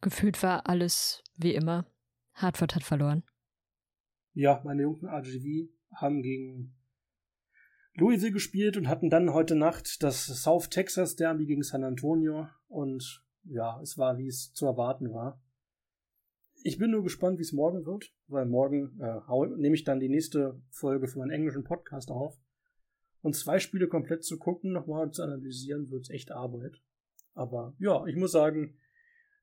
Gefühlt war alles wie immer. Hartford hat verloren. Ja, meine Jungs von RGV haben gegen Louisville gespielt und hatten dann heute Nacht das South Texas Derby gegen San Antonio und ja, es war, wie es zu erwarten war. Ich bin nur gespannt, wie es morgen wird, weil morgen äh, nehme ich dann die nächste Folge für meinen englischen Podcast auf. Und zwei Spiele komplett zu gucken, nochmal zu analysieren, wird echt Arbeit. Aber ja, ich muss sagen,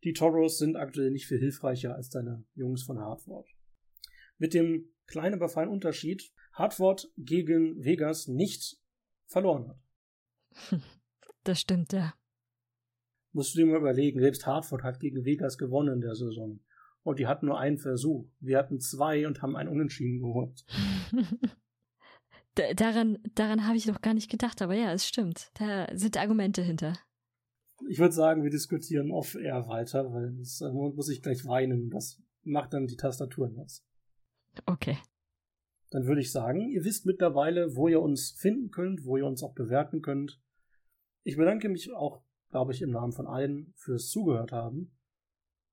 die Toros sind aktuell nicht viel hilfreicher als deine Jungs von Hartford. Mit dem kleinen, aber feinen Unterschied, Hartford gegen Vegas nicht verloren hat. [LAUGHS] Das stimmt, ja. Musst du dir mal überlegen, selbst Hartford hat gegen Vegas gewonnen in der Saison. Und die hatten nur einen Versuch. Wir hatten zwei und haben einen Unentschieden geholt. [LAUGHS] daran daran habe ich noch gar nicht gedacht, aber ja, es stimmt. Da sind Argumente hinter. Ich würde sagen, wir diskutieren off-air weiter, weil das äh, muss ich gleich weinen. Das macht dann die Tastatur nass. Okay. Dann würde ich sagen, ihr wisst mittlerweile, wo ihr uns finden könnt, wo ihr uns auch bewerten könnt. Ich bedanke mich auch, glaube ich, im Namen von allen fürs Zugehört haben.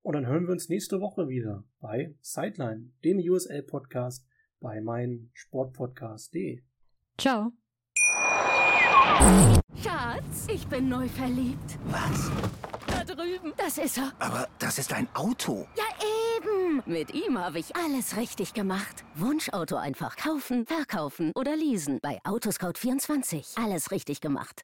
Und dann hören wir uns nächste Woche wieder bei Sideline, dem USL-Podcast bei meinsportpodcast.de. Ciao. Schatz, ich bin neu verliebt. Was? Da drüben. Das ist er. Aber das ist ein Auto. Ja, eben. Mit ihm habe ich alles richtig gemacht. Wunschauto einfach kaufen, verkaufen oder leasen. Bei Autoscout24. Alles richtig gemacht.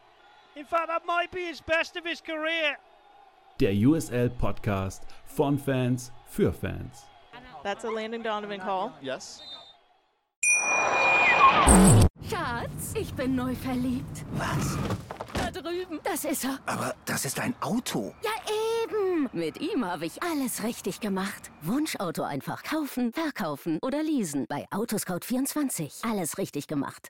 In fact, that might be his best of his career. Der USL Podcast von Fans für Fans. That's a Landon Donovan call. Yes. Schatz, ich bin neu verliebt. Was? Da drüben. Das ist er. Aber das ist ein Auto. Ja, eben. Mit ihm habe ich alles richtig gemacht. Wunschauto einfach kaufen, verkaufen oder leasen. Bei Autoscout24. Alles richtig gemacht.